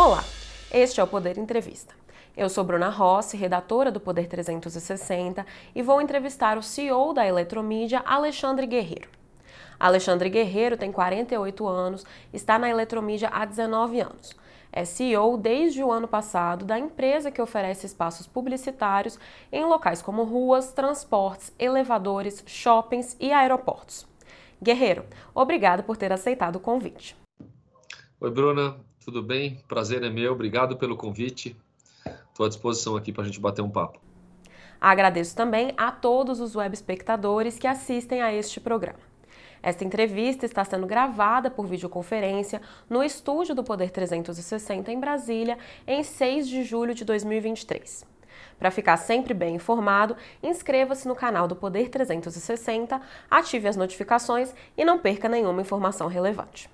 Olá, este é o Poder Entrevista. Eu sou Bruna Rossi, redatora do Poder 360, e vou entrevistar o CEO da Eletromídia, Alexandre Guerreiro. Alexandre Guerreiro tem 48 anos, está na Eletromídia há 19 anos. É CEO desde o ano passado da empresa que oferece espaços publicitários em locais como ruas, transportes, elevadores, shoppings e aeroportos. Guerreiro, obrigado por ter aceitado o convite. Oi, Bruna, tudo bem? Prazer é meu, obrigado pelo convite. Estou à disposição aqui para a gente bater um papo. Agradeço também a todos os web espectadores que assistem a este programa. Esta entrevista está sendo gravada por videoconferência no estúdio do Poder 360 em Brasília, em 6 de julho de 2023. Para ficar sempre bem informado, inscreva-se no canal do Poder 360, ative as notificações e não perca nenhuma informação relevante.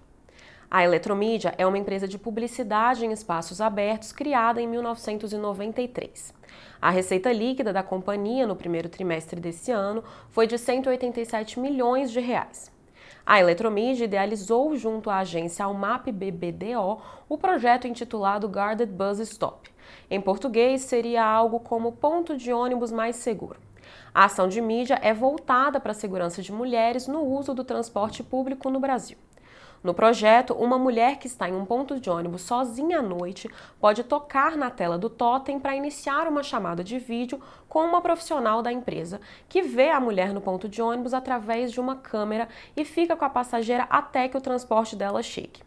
A Eletromídia é uma empresa de publicidade em espaços abertos criada em 1993. A receita líquida da companhia no primeiro trimestre desse ano foi de 187 milhões de reais. A Eletromídia idealizou junto à agência Almap BBDO o projeto intitulado Guarded Bus Stop. Em português, seria algo como ponto de ônibus mais seguro. A ação de mídia é voltada para a segurança de mulheres no uso do transporte público no Brasil. No projeto, uma mulher que está em um ponto de ônibus sozinha à noite pode tocar na tela do totem para iniciar uma chamada de vídeo com uma profissional da empresa, que vê a mulher no ponto de ônibus através de uma câmera e fica com a passageira até que o transporte dela chegue.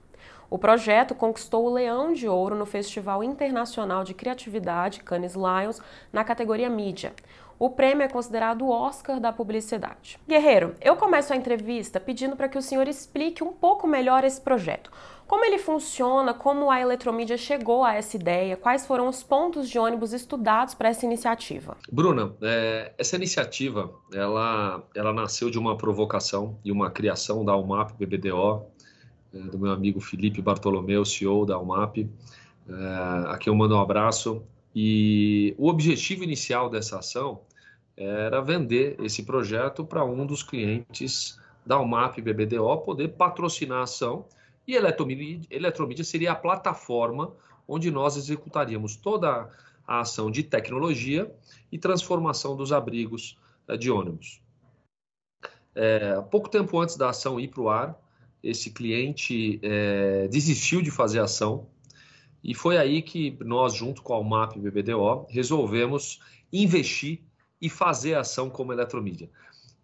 O projeto conquistou o Leão de Ouro no Festival Internacional de Criatividade Cannes Lions na categoria Mídia. O prêmio é considerado o Oscar da publicidade. Guerreiro, eu começo a entrevista pedindo para que o senhor explique um pouco melhor esse projeto. Como ele funciona, como a Eletromídia chegou a essa ideia, quais foram os pontos de ônibus estudados para essa iniciativa? Bruna, é, essa iniciativa ela, ela nasceu de uma provocação e uma criação da UMAP BBDO, do meu amigo Felipe Bartolomeu, CEO da UMAP, é, a quem eu mando um abraço. E o objetivo inicial dessa ação era vender esse projeto para um dos clientes da UMAP BBDO poder patrocinar a ação e Eletromídia, Eletromídia seria a plataforma onde nós executaríamos toda a ação de tecnologia e transformação dos abrigos eh, de ônibus. É, pouco tempo antes da ação ir para o ar, esse cliente é, desistiu de fazer ação e foi aí que nós, junto com a UMAP BBDO, resolvemos investir e fazer ação como eletromídia.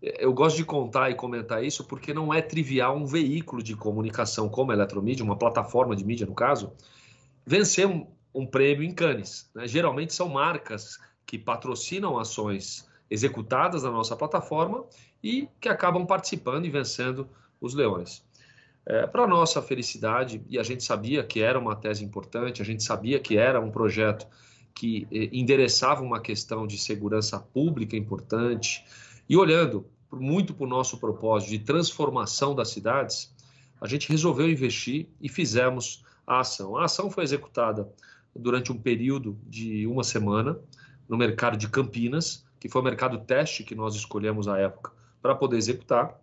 Eu gosto de contar e comentar isso porque não é trivial um veículo de comunicação como a eletromídia, uma plataforma de mídia no caso, vencer um, um prêmio em Cannes. Né? Geralmente são marcas que patrocinam ações executadas na nossa plataforma e que acabam participando e vencendo os leões. É, Para nossa felicidade, e a gente sabia que era uma tese importante, a gente sabia que era um projeto que eh, endereçava uma questão de segurança pública importante, e olhando muito para o nosso propósito de transformação das cidades, a gente resolveu investir e fizemos a ação. A ação foi executada durante um período de uma semana no mercado de Campinas, que foi o mercado teste que nós escolhemos à época para poder executar.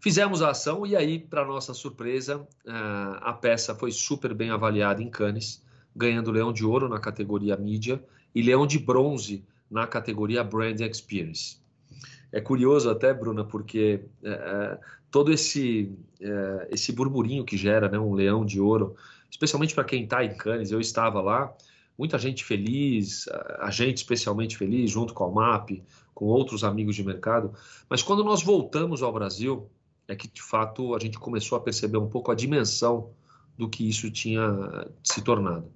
Fizemos a ação e aí, para nossa surpresa, eh, a peça foi super bem avaliada em Cannes ganhando Leão de Ouro na categoria mídia e Leão de Bronze na categoria Brand Experience. É curioso até, Bruna, porque é, todo esse, é, esse burburinho que gera né, um Leão de Ouro, especialmente para quem está em Cannes, eu estava lá, muita gente feliz, a gente especialmente feliz, junto com a MAP, com outros amigos de mercado, mas quando nós voltamos ao Brasil, é que de fato a gente começou a perceber um pouco a dimensão do que isso tinha se tornado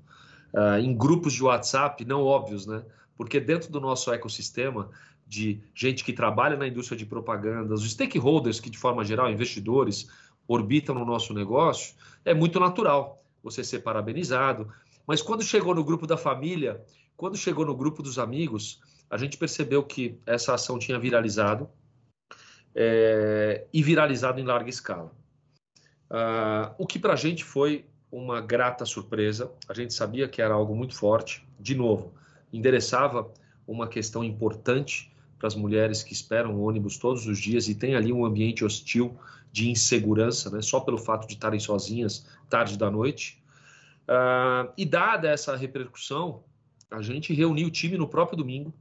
uh, em grupos de WhatsApp não óbvios, né? Porque dentro do nosso ecossistema de gente que trabalha na indústria de propaganda, os stakeholders que de forma geral, investidores, orbitam no nosso negócio, é muito natural você ser parabenizado. Mas quando chegou no grupo da família, quando chegou no grupo dos amigos, a gente percebeu que essa ação tinha viralizado é, e viralizado em larga escala. Uh, o que para a gente foi uma grata surpresa. A gente sabia que era algo muito forte. De novo, endereçava uma questão importante para as mulheres que esperam ônibus todos os dias e tem ali um ambiente hostil de insegurança, né? só pelo fato de estarem sozinhas tarde da noite. Uh, e dada essa repercussão, a gente reuniu o time no próprio domingo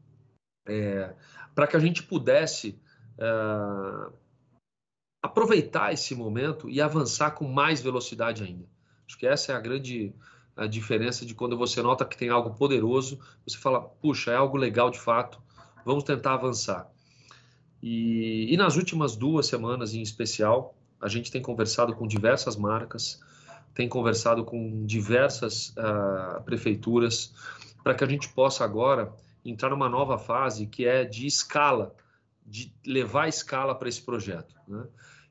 é, para que a gente pudesse uh, aproveitar esse momento e avançar com mais velocidade ainda. Acho que essa é a grande a diferença de quando você nota que tem algo poderoso, você fala, puxa, é algo legal de fato, vamos tentar avançar. E, e nas últimas duas semanas em especial, a gente tem conversado com diversas marcas, tem conversado com diversas uh, prefeituras, para que a gente possa agora entrar numa nova fase que é de escala, de levar a escala para esse projeto. Né?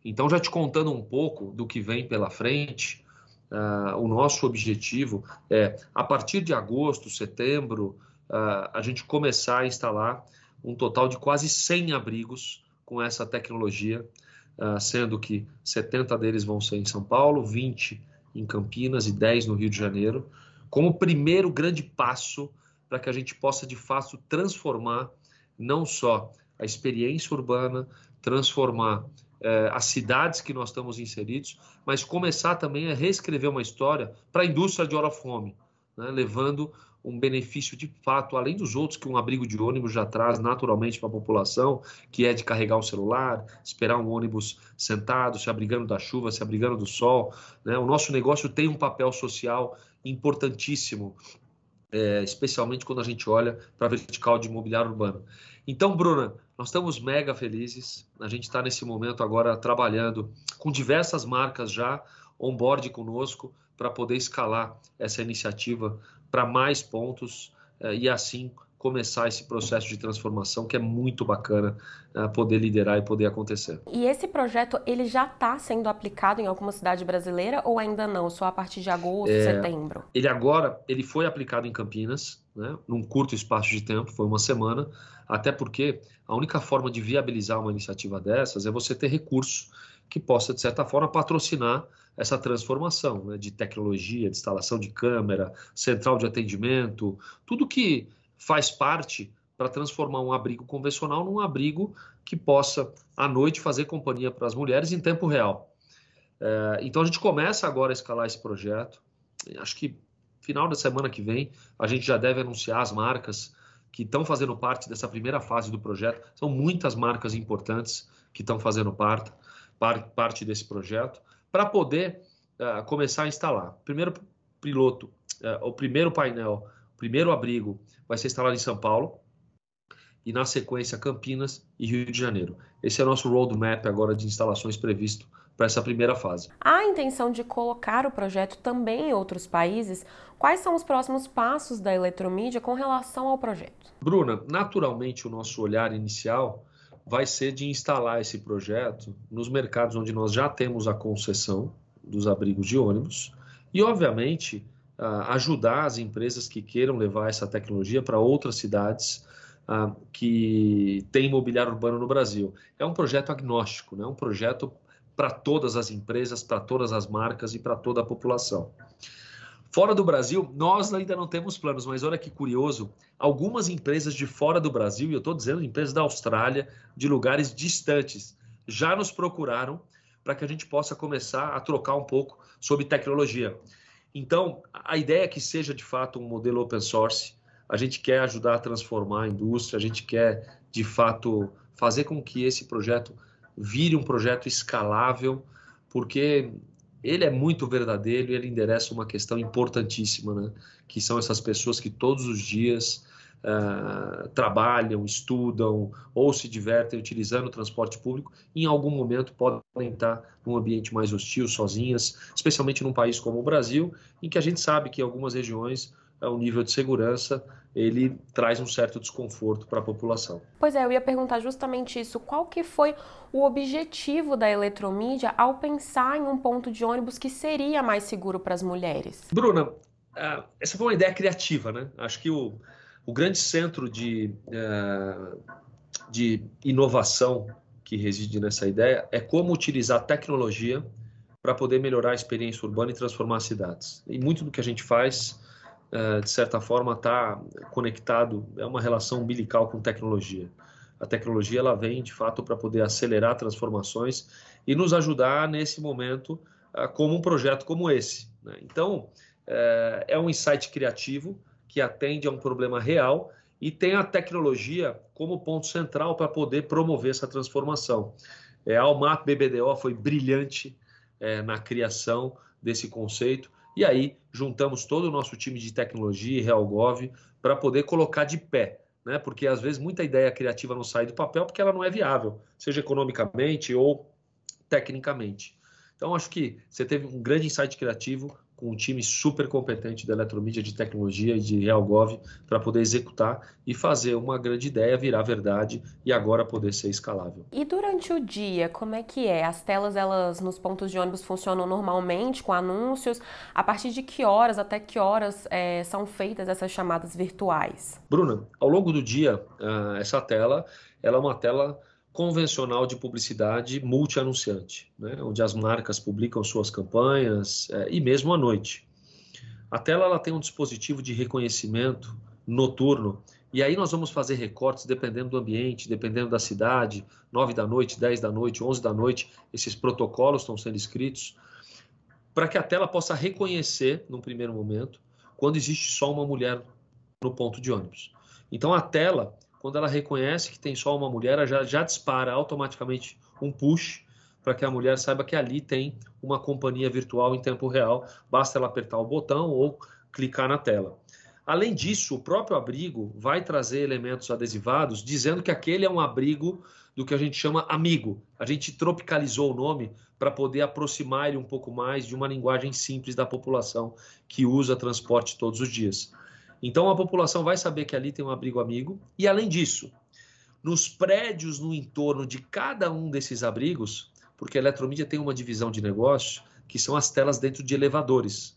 Então, já te contando um pouco do que vem pela frente, uh, o nosso objetivo é, a partir de agosto, setembro, uh, a gente começar a instalar um total de quase 100 abrigos com essa tecnologia, uh, sendo que 70 deles vão ser em São Paulo, 20 em Campinas e 10 no Rio de Janeiro, como primeiro grande passo para que a gente possa de fato transformar não só a experiência urbana, transformar eh, as cidades que nós estamos inseridos, mas começar também a reescrever uma história para a indústria de hora fome, né, levando um benefício de fato, além dos outros que um abrigo de ônibus já traz naturalmente para a população, que é de carregar um celular, esperar um ônibus sentado, se abrigando da chuva, se abrigando do sol. Né? O nosso negócio tem um papel social importantíssimo, é, especialmente quando a gente olha para a vertical de imobiliário urbano. Então, Bruna, nós estamos mega felizes. A gente está nesse momento agora trabalhando com diversas marcas já on-board conosco para poder escalar essa iniciativa para mais pontos eh, e assim começar esse processo de transformação que é muito bacana uh, poder liderar e poder acontecer. E esse projeto ele já está sendo aplicado em alguma cidade brasileira ou ainda não? Só a partir de agosto, é, setembro? Ele agora ele foi aplicado em Campinas, né, num curto espaço de tempo, foi uma semana, até porque a única forma de viabilizar uma iniciativa dessas é você ter recurso que possa de certa forma patrocinar essa transformação né, de tecnologia, de instalação de câmera, central de atendimento, tudo que faz parte para transformar um abrigo convencional num abrigo que possa, à noite, fazer companhia para as mulheres em tempo real. É, então a gente começa agora a escalar esse projeto. Acho que final da semana que vem a gente já deve anunciar as marcas que estão fazendo parte dessa primeira fase do projeto. São muitas marcas importantes que estão fazendo parte, parte desse projeto para poder uh, começar a instalar. Primeiro piloto, uh, o primeiro painel, primeiro abrigo vai ser instalado em São Paulo e na sequência Campinas e Rio de Janeiro. Esse é o nosso roadmap agora de instalações previsto para essa primeira fase. Há a intenção de colocar o projeto também em outros países? Quais são os próximos passos da Eletromídia com relação ao projeto? Bruna, naturalmente o nosso olhar inicial vai ser de instalar esse projeto nos mercados onde nós já temos a concessão dos abrigos de ônibus e, obviamente, ajudar as empresas que queiram levar essa tecnologia para outras cidades que têm imobiliário urbano no Brasil. É um projeto agnóstico, né? um projeto para todas as empresas, para todas as marcas e para toda a população. Fora do Brasil, nós ainda não temos planos, mas olha que curioso, algumas empresas de fora do Brasil, e eu estou dizendo empresas da Austrália, de lugares distantes, já nos procuraram para que a gente possa começar a trocar um pouco sobre tecnologia. Então, a ideia é que seja de fato um modelo open source. A gente quer ajudar a transformar a indústria, a gente quer de fato fazer com que esse projeto vire um projeto escalável, porque ele é muito verdadeiro e ele endereça uma questão importantíssima, né? que são essas pessoas que todos os dias uh, trabalham, estudam ou se divertem utilizando o transporte público em algum momento podem estar num ambiente mais hostil, sozinhas, especialmente num país como o Brasil, em que a gente sabe que em algumas regiões o nível de segurança ele traz um certo desconforto para a população. Pois é, eu ia perguntar justamente isso. Qual que foi o objetivo da eletromídia ao pensar em um ponto de ônibus que seria mais seguro para as mulheres? Bruna, essa foi uma ideia criativa, né? Acho que o, o grande centro de, de inovação que reside nessa ideia é como utilizar tecnologia para poder melhorar a experiência urbana e transformar cidades. E muito do que a gente faz é, de certa forma, está conectado, é uma relação umbilical com tecnologia. A tecnologia ela vem, de fato, para poder acelerar transformações e nos ajudar nesse momento, como um projeto como esse. Né? Então, é, é um insight criativo que atende a um problema real e tem a tecnologia como ponto central para poder promover essa transformação. É, a Almap BBDO foi brilhante é, na criação desse conceito e aí juntamos todo o nosso time de tecnologia e RealGov para poder colocar de pé, né? Porque às vezes muita ideia criativa não sai do papel porque ela não é viável, seja economicamente ou tecnicamente. Então acho que você teve um grande insight criativo, com um time super competente da Eletromídia de tecnologia e de RealGov para poder executar e fazer uma grande ideia virar verdade e agora poder ser escalável. E durante o dia, como é que é? As telas elas nos pontos de ônibus funcionam normalmente com anúncios? A partir de que horas até que horas é, são feitas essas chamadas virtuais? Bruna, ao longo do dia, ah, essa tela ela é uma tela convencional de publicidade multi-anunciante, né? onde as marcas publicam suas campanhas é, e mesmo à noite. A tela ela tem um dispositivo de reconhecimento noturno e aí nós vamos fazer recortes dependendo do ambiente, dependendo da cidade, 9 da noite, 10 da noite, 11 da noite, esses protocolos estão sendo escritos para que a tela possa reconhecer, num primeiro momento, quando existe só uma mulher no ponto de ônibus. Então a tela quando ela reconhece que tem só uma mulher, ela já, já dispara automaticamente um push para que a mulher saiba que ali tem uma companhia virtual em tempo real. Basta ela apertar o botão ou clicar na tela. Além disso, o próprio abrigo vai trazer elementos adesivados dizendo que aquele é um abrigo do que a gente chama amigo. A gente tropicalizou o nome para poder aproximar ele um pouco mais de uma linguagem simples da população que usa transporte todos os dias. Então a população vai saber que ali tem um abrigo amigo. E além disso, nos prédios no entorno de cada um desses abrigos, porque a eletromídia tem uma divisão de negócio, que são as telas dentro de elevadores.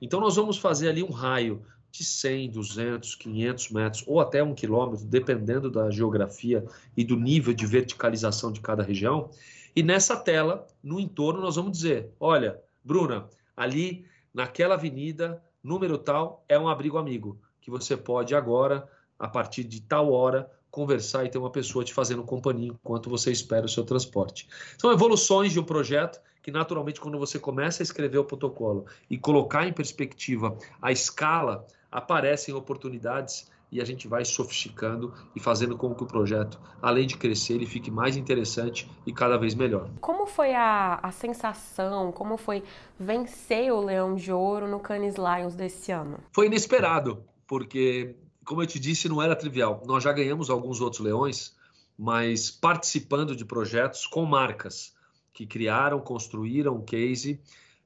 Então nós vamos fazer ali um raio de 100, 200, 500 metros ou até um quilômetro, dependendo da geografia e do nível de verticalização de cada região. E nessa tela, no entorno, nós vamos dizer: olha, Bruna, ali naquela avenida número tal é um abrigo amigo, que você pode agora, a partir de tal hora, conversar e ter uma pessoa te fazendo companhia enquanto você espera o seu transporte. São evoluções de um projeto que, naturalmente, quando você começa a escrever o protocolo e colocar em perspectiva a escala, aparecem oportunidades e a gente vai sofisticando e fazendo com que o projeto, além de crescer, ele fique mais interessante e cada vez melhor. Como foi a, a sensação, como foi vencer o Leão de Ouro no Cannes Lions desse ano? Foi inesperado, porque, como eu te disse, não era trivial. Nós já ganhamos alguns outros leões, mas participando de projetos com marcas que criaram, construíram um case,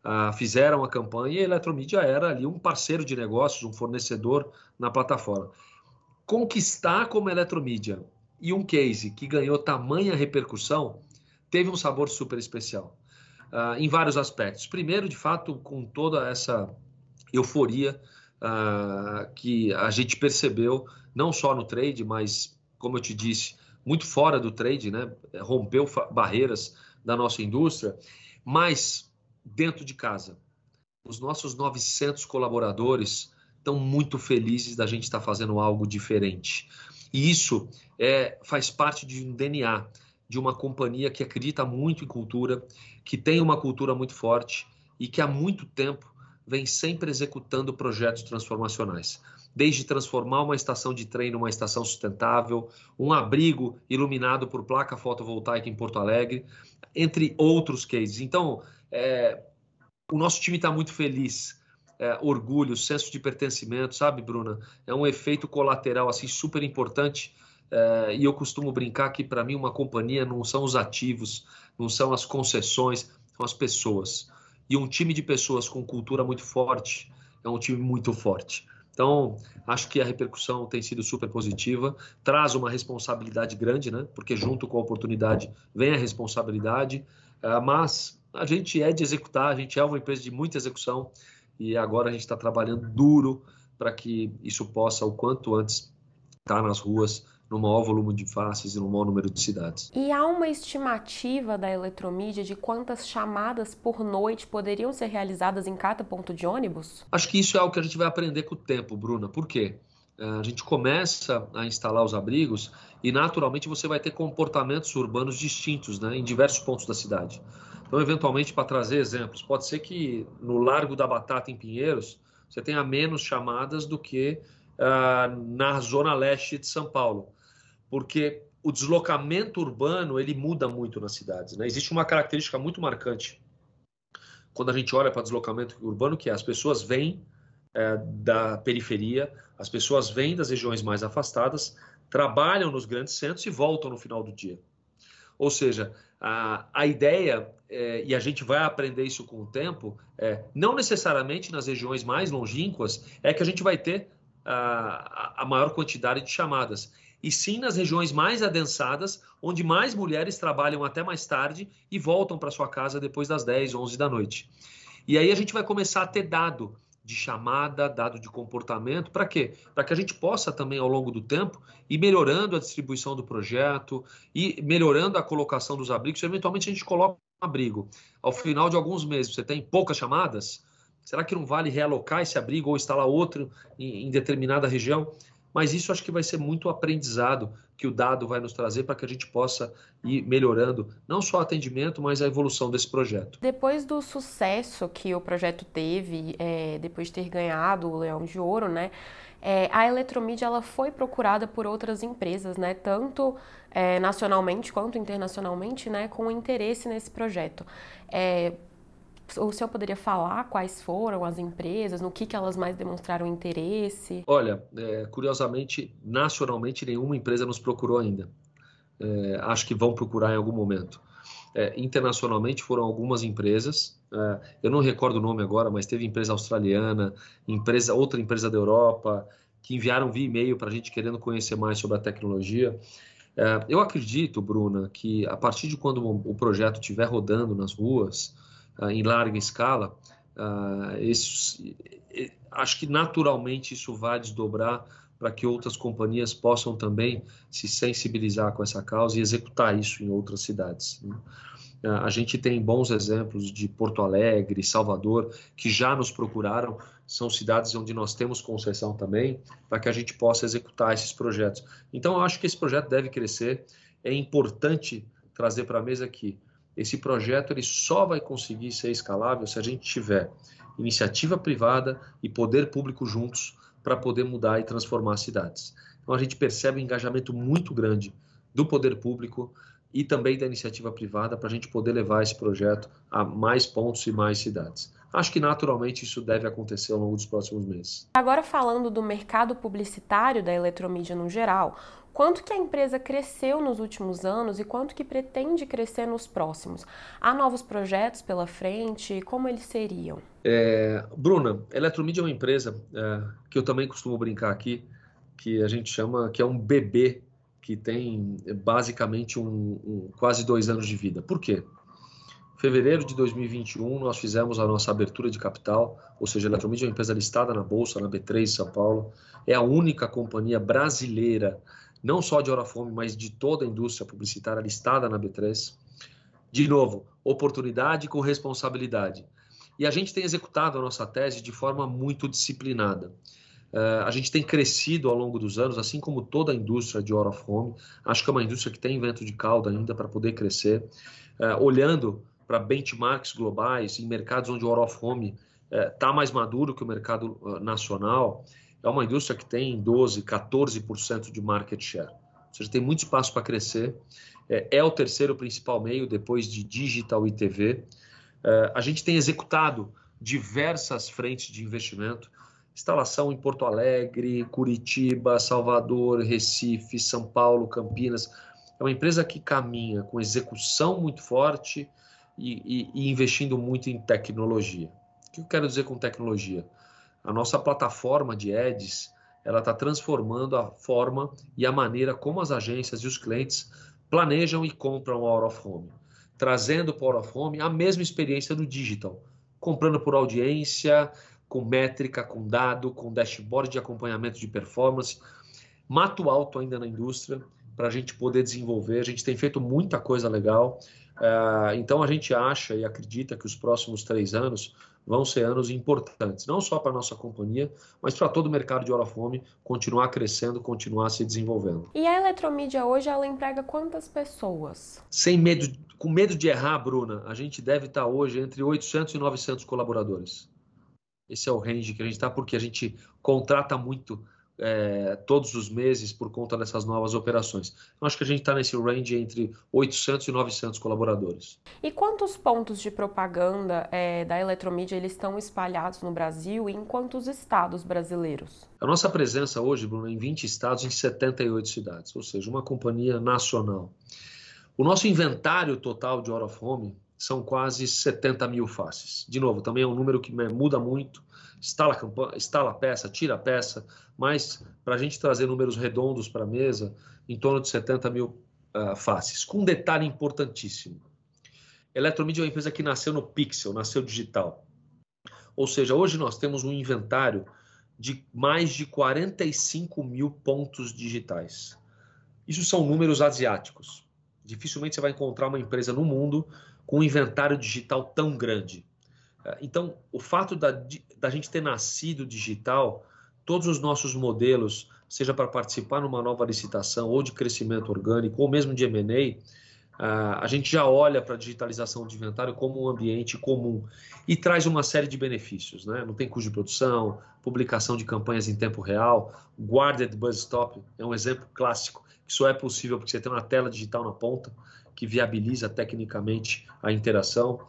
uh, fizeram a campanha e a Eletromídia era ali um parceiro de negócios, um fornecedor na plataforma conquistar como eletromídia e um case que ganhou tamanha repercussão teve um sabor super especial uh, em vários aspectos. Primeiro, de fato, com toda essa euforia uh, que a gente percebeu, não só no trade, mas, como eu te disse, muito fora do trade, né? rompeu barreiras da nossa indústria, mas dentro de casa. Os nossos 900 colaboradores estão muito felizes da gente estar fazendo algo diferente. E isso é, faz parte de um DNA de uma companhia que acredita muito em cultura, que tem uma cultura muito forte e que há muito tempo vem sempre executando projetos transformacionais. Desde transformar uma estação de trem numa estação sustentável, um abrigo iluminado por placa fotovoltaica em Porto Alegre, entre outros cases. Então, é, o nosso time está muito feliz é, orgulho, senso de pertencimento, sabe, Bruna? É um efeito colateral assim super importante. É, e eu costumo brincar que para mim uma companhia não são os ativos, não são as concessões, são as pessoas. E um time de pessoas com cultura muito forte é um time muito forte. Então, acho que a repercussão tem sido super positiva, traz uma responsabilidade grande, né? Porque junto com a oportunidade vem a responsabilidade, é, mas a gente é de executar, a gente é uma empresa de muita execução e agora a gente está trabalhando duro para que isso possa, o quanto antes, estar tá nas ruas no maior volume de faces e no maior número de cidades. E há uma estimativa da eletromídia de quantas chamadas por noite poderiam ser realizadas em cada ponto de ônibus? Acho que isso é algo que a gente vai aprender com o tempo, Bruna. Por quê? É, a gente começa a instalar os abrigos e naturalmente você vai ter comportamentos urbanos distintos né, em diversos pontos da cidade. Então, eventualmente, para trazer exemplos, pode ser que no Largo da Batata, em Pinheiros, você tenha menos chamadas do que uh, na zona leste de São Paulo, porque o deslocamento urbano ele muda muito nas cidades. Né? Existe uma característica muito marcante quando a gente olha para deslocamento urbano, que é as pessoas vêm é, da periferia, as pessoas vêm das regiões mais afastadas, trabalham nos grandes centros e voltam no final do dia. Ou seja, a, a ideia, é, e a gente vai aprender isso com o tempo, é, não necessariamente nas regiões mais longínquas é que a gente vai ter a, a maior quantidade de chamadas, e sim nas regiões mais adensadas, onde mais mulheres trabalham até mais tarde e voltam para sua casa depois das 10, 11 da noite. E aí a gente vai começar a ter dado de chamada, dado de comportamento, para quê? Para que a gente possa também, ao longo do tempo, ir melhorando a distribuição do projeto e melhorando a colocação dos abrigos. Eventualmente a gente coloca um abrigo. Ao final de alguns meses, você tem poucas chamadas, será que não vale realocar esse abrigo ou instalar outro em, em determinada região? Mas isso acho que vai ser muito aprendizado que o dado vai nos trazer para que a gente possa ir melhorando não só o atendimento, mas a evolução desse projeto. Depois do sucesso que o projeto teve, é, depois de ter ganhado o Leão de Ouro, né, é, a Eletromídia ela foi procurada por outras empresas, né, tanto é, nacionalmente quanto internacionalmente, né, com interesse nesse projeto. É, o senhor poderia falar quais foram as empresas, no que, que elas mais demonstraram interesse? Olha, é, curiosamente, nacionalmente nenhuma empresa nos procurou ainda. É, acho que vão procurar em algum momento. É, internacionalmente foram algumas empresas, é, eu não recordo o nome agora, mas teve empresa australiana, empresa, outra empresa da Europa, que enviaram via e-mail para a gente querendo conhecer mais sobre a tecnologia. É, eu acredito, Bruna, que a partir de quando o projeto estiver rodando nas ruas, em larga escala, isso, acho que naturalmente isso vai desdobrar para que outras companhias possam também se sensibilizar com essa causa e executar isso em outras cidades. Né? Uh, a gente tem bons exemplos de Porto Alegre, Salvador, que já nos procuraram, são cidades onde nós temos concessão também, para que a gente possa executar esses projetos. Então, eu acho que esse projeto deve crescer. É importante trazer para a mesa que esse projeto ele só vai conseguir ser escalável se a gente tiver iniciativa privada e poder público juntos para poder mudar e transformar as cidades. Então a gente percebe um engajamento muito grande do poder público e também da iniciativa privada para a gente poder levar esse projeto a mais pontos e mais cidades. Acho que naturalmente isso deve acontecer ao longo dos próximos meses. Agora falando do mercado publicitário da eletromídia no geral, quanto que a empresa cresceu nos últimos anos e quanto que pretende crescer nos próximos? Há novos projetos pela frente? Como eles seriam? É, Bruna, Eletromídia é uma empresa é, que eu também costumo brincar aqui, que a gente chama que é um bebê que tem basicamente um, um, quase dois anos de vida. Por quê? Em fevereiro de 2021, nós fizemos a nossa abertura de capital, ou seja, a Eletromídia é uma empresa listada na Bolsa, na B3 São Paulo. É a única companhia brasileira não só de Orafome, mas de toda a indústria publicitária listada na B3. De novo, oportunidade com responsabilidade. E a gente tem executado a nossa tese de forma muito disciplinada. Uh, a gente tem crescido ao longo dos anos, assim como toda a indústria de of Home. Acho que é uma indústria que tem vento de cauda ainda para poder crescer. Uh, olhando para benchmarks globais em mercados onde o of Home está uh, mais maduro que o mercado nacional, é uma indústria que tem 12, 14% de market share. Ou seja, tem muito espaço para crescer. É, é, o terceiro principal meio depois de digital e TV. É, a gente tem executado diversas frentes de investimento. Instalação em Porto Alegre, Curitiba, Salvador, Recife, São Paulo, Campinas. É uma empresa que caminha com execução muito forte e, e, e investindo muito em tecnologia. O que eu quero dizer com tecnologia? A nossa plataforma de ads ela está transformando a forma e a maneira como as agências e os clientes planejam e compram o Out of Home, trazendo para o Out of Home a mesma experiência do digital, comprando por audiência, com métrica, com dado, com dashboard de acompanhamento de performance, mato alto ainda na indústria para a gente poder desenvolver. A gente tem feito muita coisa legal. Uh, então a gente acha e acredita que os próximos três anos vão ser anos importantes, não só para a nossa companhia, mas para todo o mercado de Orafome continuar crescendo, continuar se desenvolvendo. E a eletromídia hoje, ela emprega quantas pessoas? Sem medo, com medo de errar, Bruna, a gente deve estar hoje entre 800 e 900 colaboradores. Esse é o range que a gente está, porque a gente contrata muito é, todos os meses por conta dessas novas operações. Então, acho que a gente está nesse range entre 800 e 900 colaboradores. E quantos pontos de propaganda é, da Eletromídia eles estão espalhados no Brasil e em quantos estados brasileiros? A nossa presença hoje, Bruno, é em 20 estados, em 78 cidades, ou seja, uma companhia nacional. O nosso inventário total de Hora of Home são quase 70 mil faces. De novo, também é um número que muda muito, instala, instala a peça, tira a peça, mas para a gente trazer números redondos para a mesa, em torno de 70 mil uh, faces. Com um detalhe importantíssimo: Eletromídia é uma empresa que nasceu no pixel, nasceu digital. Ou seja, hoje nós temos um inventário de mais de 45 mil pontos digitais. Isso são números asiáticos. Dificilmente você vai encontrar uma empresa no mundo com um inventário digital tão grande. É, então, o fato da, da gente ter nascido digital, todos os nossos modelos, seja para participar numa nova licitação ou de crescimento orgânico ou mesmo de M&A, a gente já olha para a digitalização de inventário como um ambiente comum e traz uma série de benefícios. Né? Não tem custo de produção, publicação de campanhas em tempo real, guarded bus stop é um exemplo clássico que só é possível porque você tem uma tela digital na ponta que viabiliza tecnicamente a interação.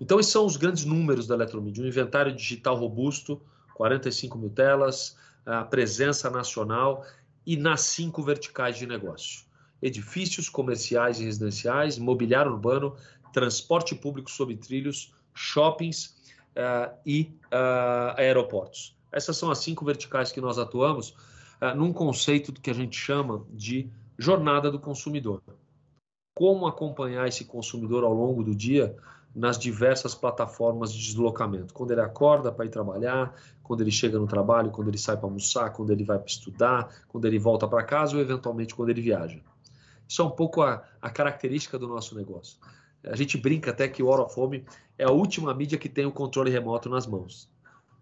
Então, esses são os grandes números da Eletromídia. Um inventário digital robusto, 45 mil telas, a presença nacional e nas cinco verticais de negócio. Edifícios comerciais e residenciais, mobiliário urbano, transporte público sob trilhos, shoppings uh, e uh, aeroportos. Essas são as cinco verticais que nós atuamos uh, num conceito que a gente chama de jornada do consumidor. Como acompanhar esse consumidor ao longo do dia nas diversas plataformas de deslocamento. Quando ele acorda para ir trabalhar, quando ele chega no trabalho, quando ele sai para almoçar, quando ele vai para estudar, quando ele volta para casa ou eventualmente quando ele viaja. Isso é um pouco a, a, característica do nosso negócio. A gente brinca até que o Hora of Home é a última mídia que tem o controle remoto nas mãos.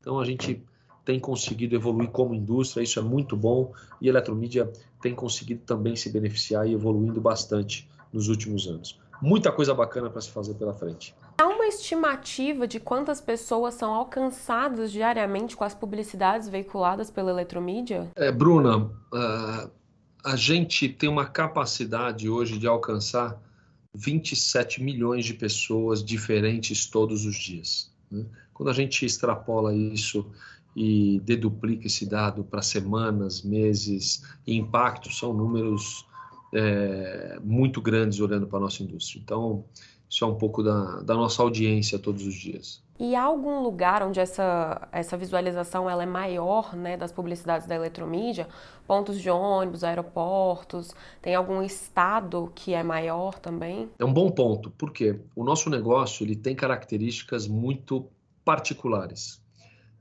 Então a gente tem conseguido evoluir como indústria, isso é muito bom, e a eletromídia tem conseguido também se beneficiar e evoluindo bastante nos últimos anos. Muita coisa bacana para se fazer pela frente. Há uma estimativa de quantas pessoas são alcançadas diariamente com as publicidades veiculadas pela eletromídia? É, Bruna, uh, a gente tem uma capacidade hoje de alcançar 27 milhões de pessoas diferentes todos os dias. Né? Quando a gente extrapola isso e deduplica esse dado para semanas, meses e impactos, são números é, muito grandes olhando para a nossa indústria. Então, isso é um pouco da, da nossa audiência todos os dias. E há algum lugar onde essa, essa visualização ela é maior né, das publicidades da eletromídia? Pontos de ônibus, aeroportos, tem algum estado que é maior também? É um bom ponto, porque o nosso negócio ele tem características muito particulares.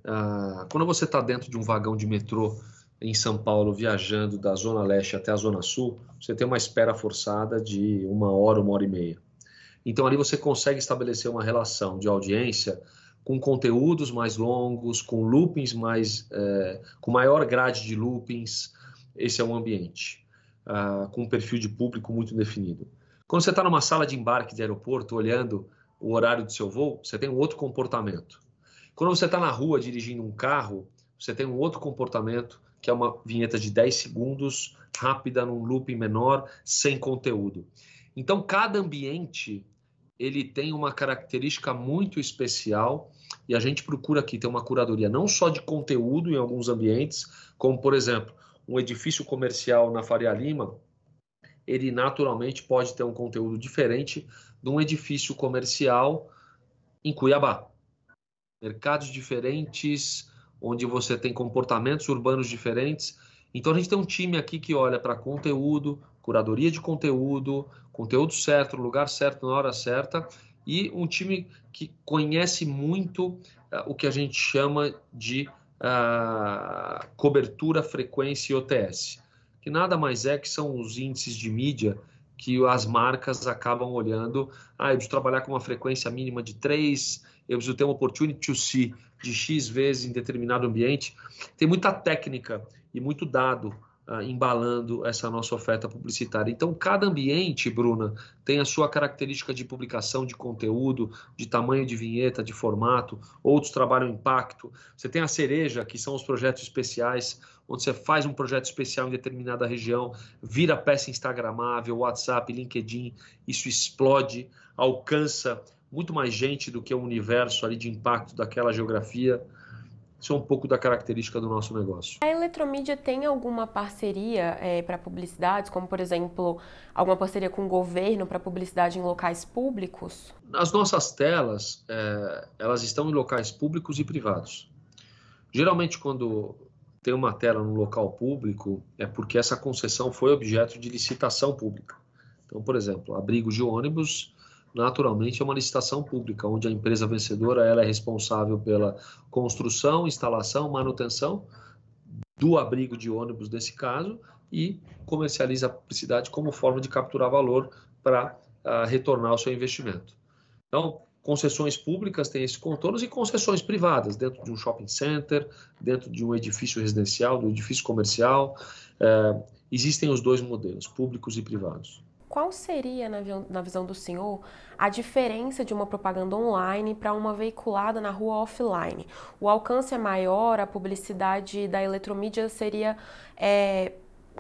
Ah, quando você está dentro de um vagão de metrô em São Paulo viajando da Zona Leste até a Zona Sul, você tem uma espera forçada de uma hora, uma hora e meia. Então ali você consegue estabelecer uma relação de audiência com conteúdos mais longos, com loopings mais, é, com maior grade de loopings. Esse é um ambiente uh, com um perfil de público muito definido. Quando você está numa sala de embarque de aeroporto, olhando o horário do seu voo, você tem um outro comportamento. Quando você está na rua dirigindo um carro, você tem um outro comportamento que é uma vinheta de 10 segundos, rápida, num looping menor, sem conteúdo. Então, cada ambiente ele tem uma característica muito especial e a gente procura aqui ter uma curadoria não só de conteúdo em alguns ambientes, como por exemplo, um edifício comercial na Faria Lima, ele naturalmente pode ter um conteúdo diferente de um edifício comercial em Cuiabá. Mercados diferentes, onde você tem comportamentos urbanos diferentes. Então a gente tem um time aqui que olha para conteúdo, curadoria de conteúdo, conteúdo certo, lugar certo, na hora certa, e um time que conhece muito uh, o que a gente chama de uh, cobertura, frequência e OTS, que nada mais é que são os índices de mídia que as marcas acabam olhando. Ah, eu preciso trabalhar com uma frequência mínima de 3, eu preciso ter uma opportunity to see de X vezes em determinado ambiente. Tem muita técnica e muito dado uh, embalando essa nossa oferta publicitária. Então, cada ambiente, Bruna, tem a sua característica de publicação, de conteúdo, de tamanho de vinheta, de formato. Outros trabalham impacto. Você tem a cereja, que são os projetos especiais, onde você faz um projeto especial em determinada região, vira peça instagramável, WhatsApp, LinkedIn, isso explode, alcança muito mais gente do que o universo ali de impacto daquela geografia. Isso é um pouco da característica do nosso negócio. A Eletromídia tem alguma parceria é, para publicidades, como por exemplo, alguma parceria com o governo para publicidade em locais públicos? As nossas telas, é, elas estão em locais públicos e privados. Geralmente, quando tem uma tela no local público, é porque essa concessão foi objeto de licitação pública. Então, por exemplo, abrigos de ônibus naturalmente é uma licitação pública, onde a empresa vencedora ela é responsável pela construção, instalação, manutenção do abrigo de ônibus nesse caso e comercializa a publicidade como forma de capturar valor para uh, retornar o seu investimento. Então, concessões públicas têm esses contornos e concessões privadas, dentro de um shopping center, dentro de um edifício residencial, do edifício comercial. Uh, existem os dois modelos, públicos e privados qual seria, na, visão do senhor, a diferença de uma propaganda online para uma veiculada na rua offline? O alcance é maior, a publicidade da eletromídia seria é,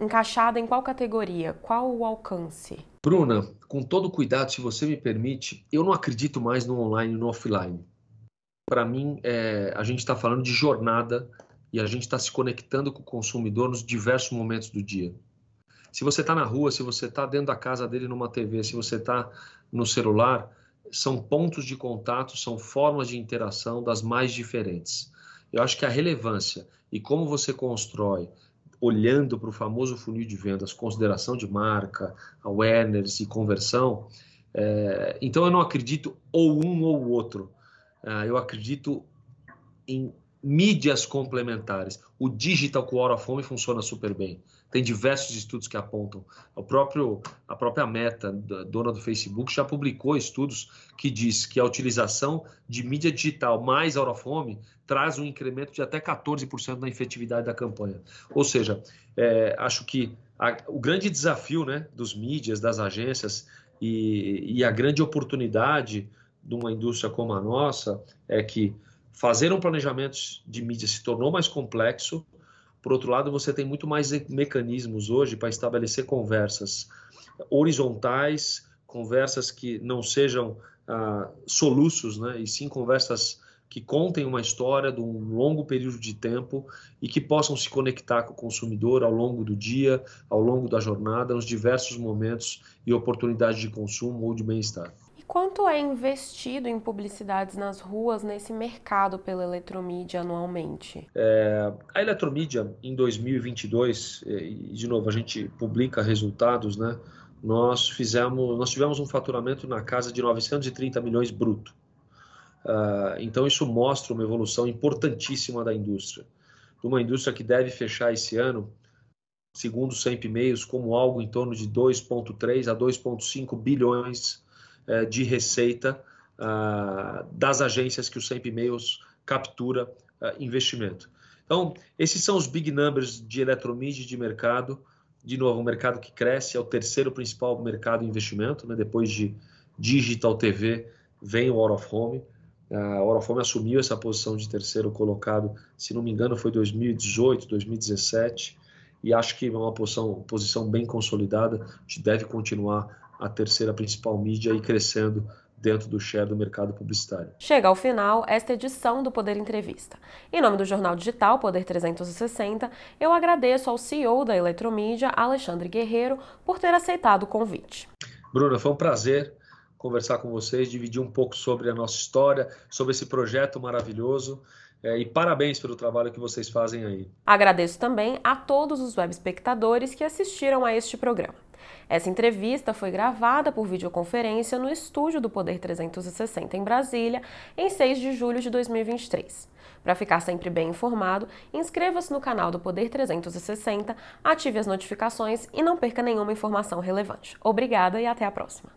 encaixada em qual categoria? Qual o alcance? Bruna, com todo cuidado, se você me permite, eu não acredito mais no online e no offline. Para mim, é, a gente está falando de jornada e a gente está se conectando com o consumidor nos diversos momentos do dia. Se você está na rua, se você está dentro da casa dele numa TV, se você está no celular, são pontos de contato, são formas de interação das mais diferentes. Eu acho que a relevância e como você constrói, olhando para o famoso funil de vendas, consideração de marca, awareness e conversão, é, então eu não acredito ou um ou outro. É, eu acredito em mídias complementares. O digital com Hora Fome funciona super bem. Tem diversos estudos que apontam. O próprio, a própria Meta, dona do Facebook, já publicou estudos que diz que a utilização de mídia digital mais Hora Fome traz um incremento de até 14% na efetividade da campanha. Ou seja, é, acho que a, o grande desafio né, dos mídias, das agências e, e a grande oportunidade de uma indústria como a nossa é que fazer um planejamento de mídia se tornou mais complexo. Por outro lado, você tem muito mais mecanismos hoje para estabelecer conversas horizontais, conversas que não sejam ah, soluços, né? e sim conversas que contem uma história de um longo período de tempo e que possam se conectar com o consumidor ao longo do dia, ao longo da jornada, nos diversos momentos e oportunidades de consumo ou de bem-estar. Quanto é investido em publicidades nas ruas nesse mercado pela eletromídia anualmente? É, a eletromídia em 2022, e de novo a gente publica resultados, né? Nós fizemos, nós tivemos um faturamento na casa de 930 milhões bruto. Uh, então isso mostra uma evolução importantíssima da indústria, de uma indústria que deve fechar esse ano, segundo o Sempre Meios, como algo em torno de 2,3 a 2,5 bilhões de receita ah, das agências que o Sempre Mails captura ah, investimento. Então, esses são os big numbers de eletromídia de mercado. De novo, um mercado que cresce, é o terceiro principal mercado de investimento, né? depois de digital TV, vem o Out of Home. A Out of Home assumiu essa posição de terceiro colocado, se não me engano, foi 2018, 2017, e acho que é uma posição, posição bem consolidada. A gente deve continuar a terceira principal mídia e crescendo dentro do share do mercado publicitário. Chega ao final esta edição do Poder Entrevista. Em nome do jornal digital Poder 360, eu agradeço ao CEO da Eletromídia, Alexandre Guerreiro, por ter aceitado o convite. Bruna, foi um prazer conversar com vocês, dividir um pouco sobre a nossa história, sobre esse projeto maravilhoso. É, e parabéns pelo trabalho que vocês fazem aí. Agradeço também a todos os web espectadores que assistiram a este programa. Essa entrevista foi gravada por videoconferência no estúdio do Poder 360 em Brasília, em 6 de julho de 2023. Para ficar sempre bem informado, inscreva-se no canal do Poder 360, ative as notificações e não perca nenhuma informação relevante. Obrigada e até a próxima!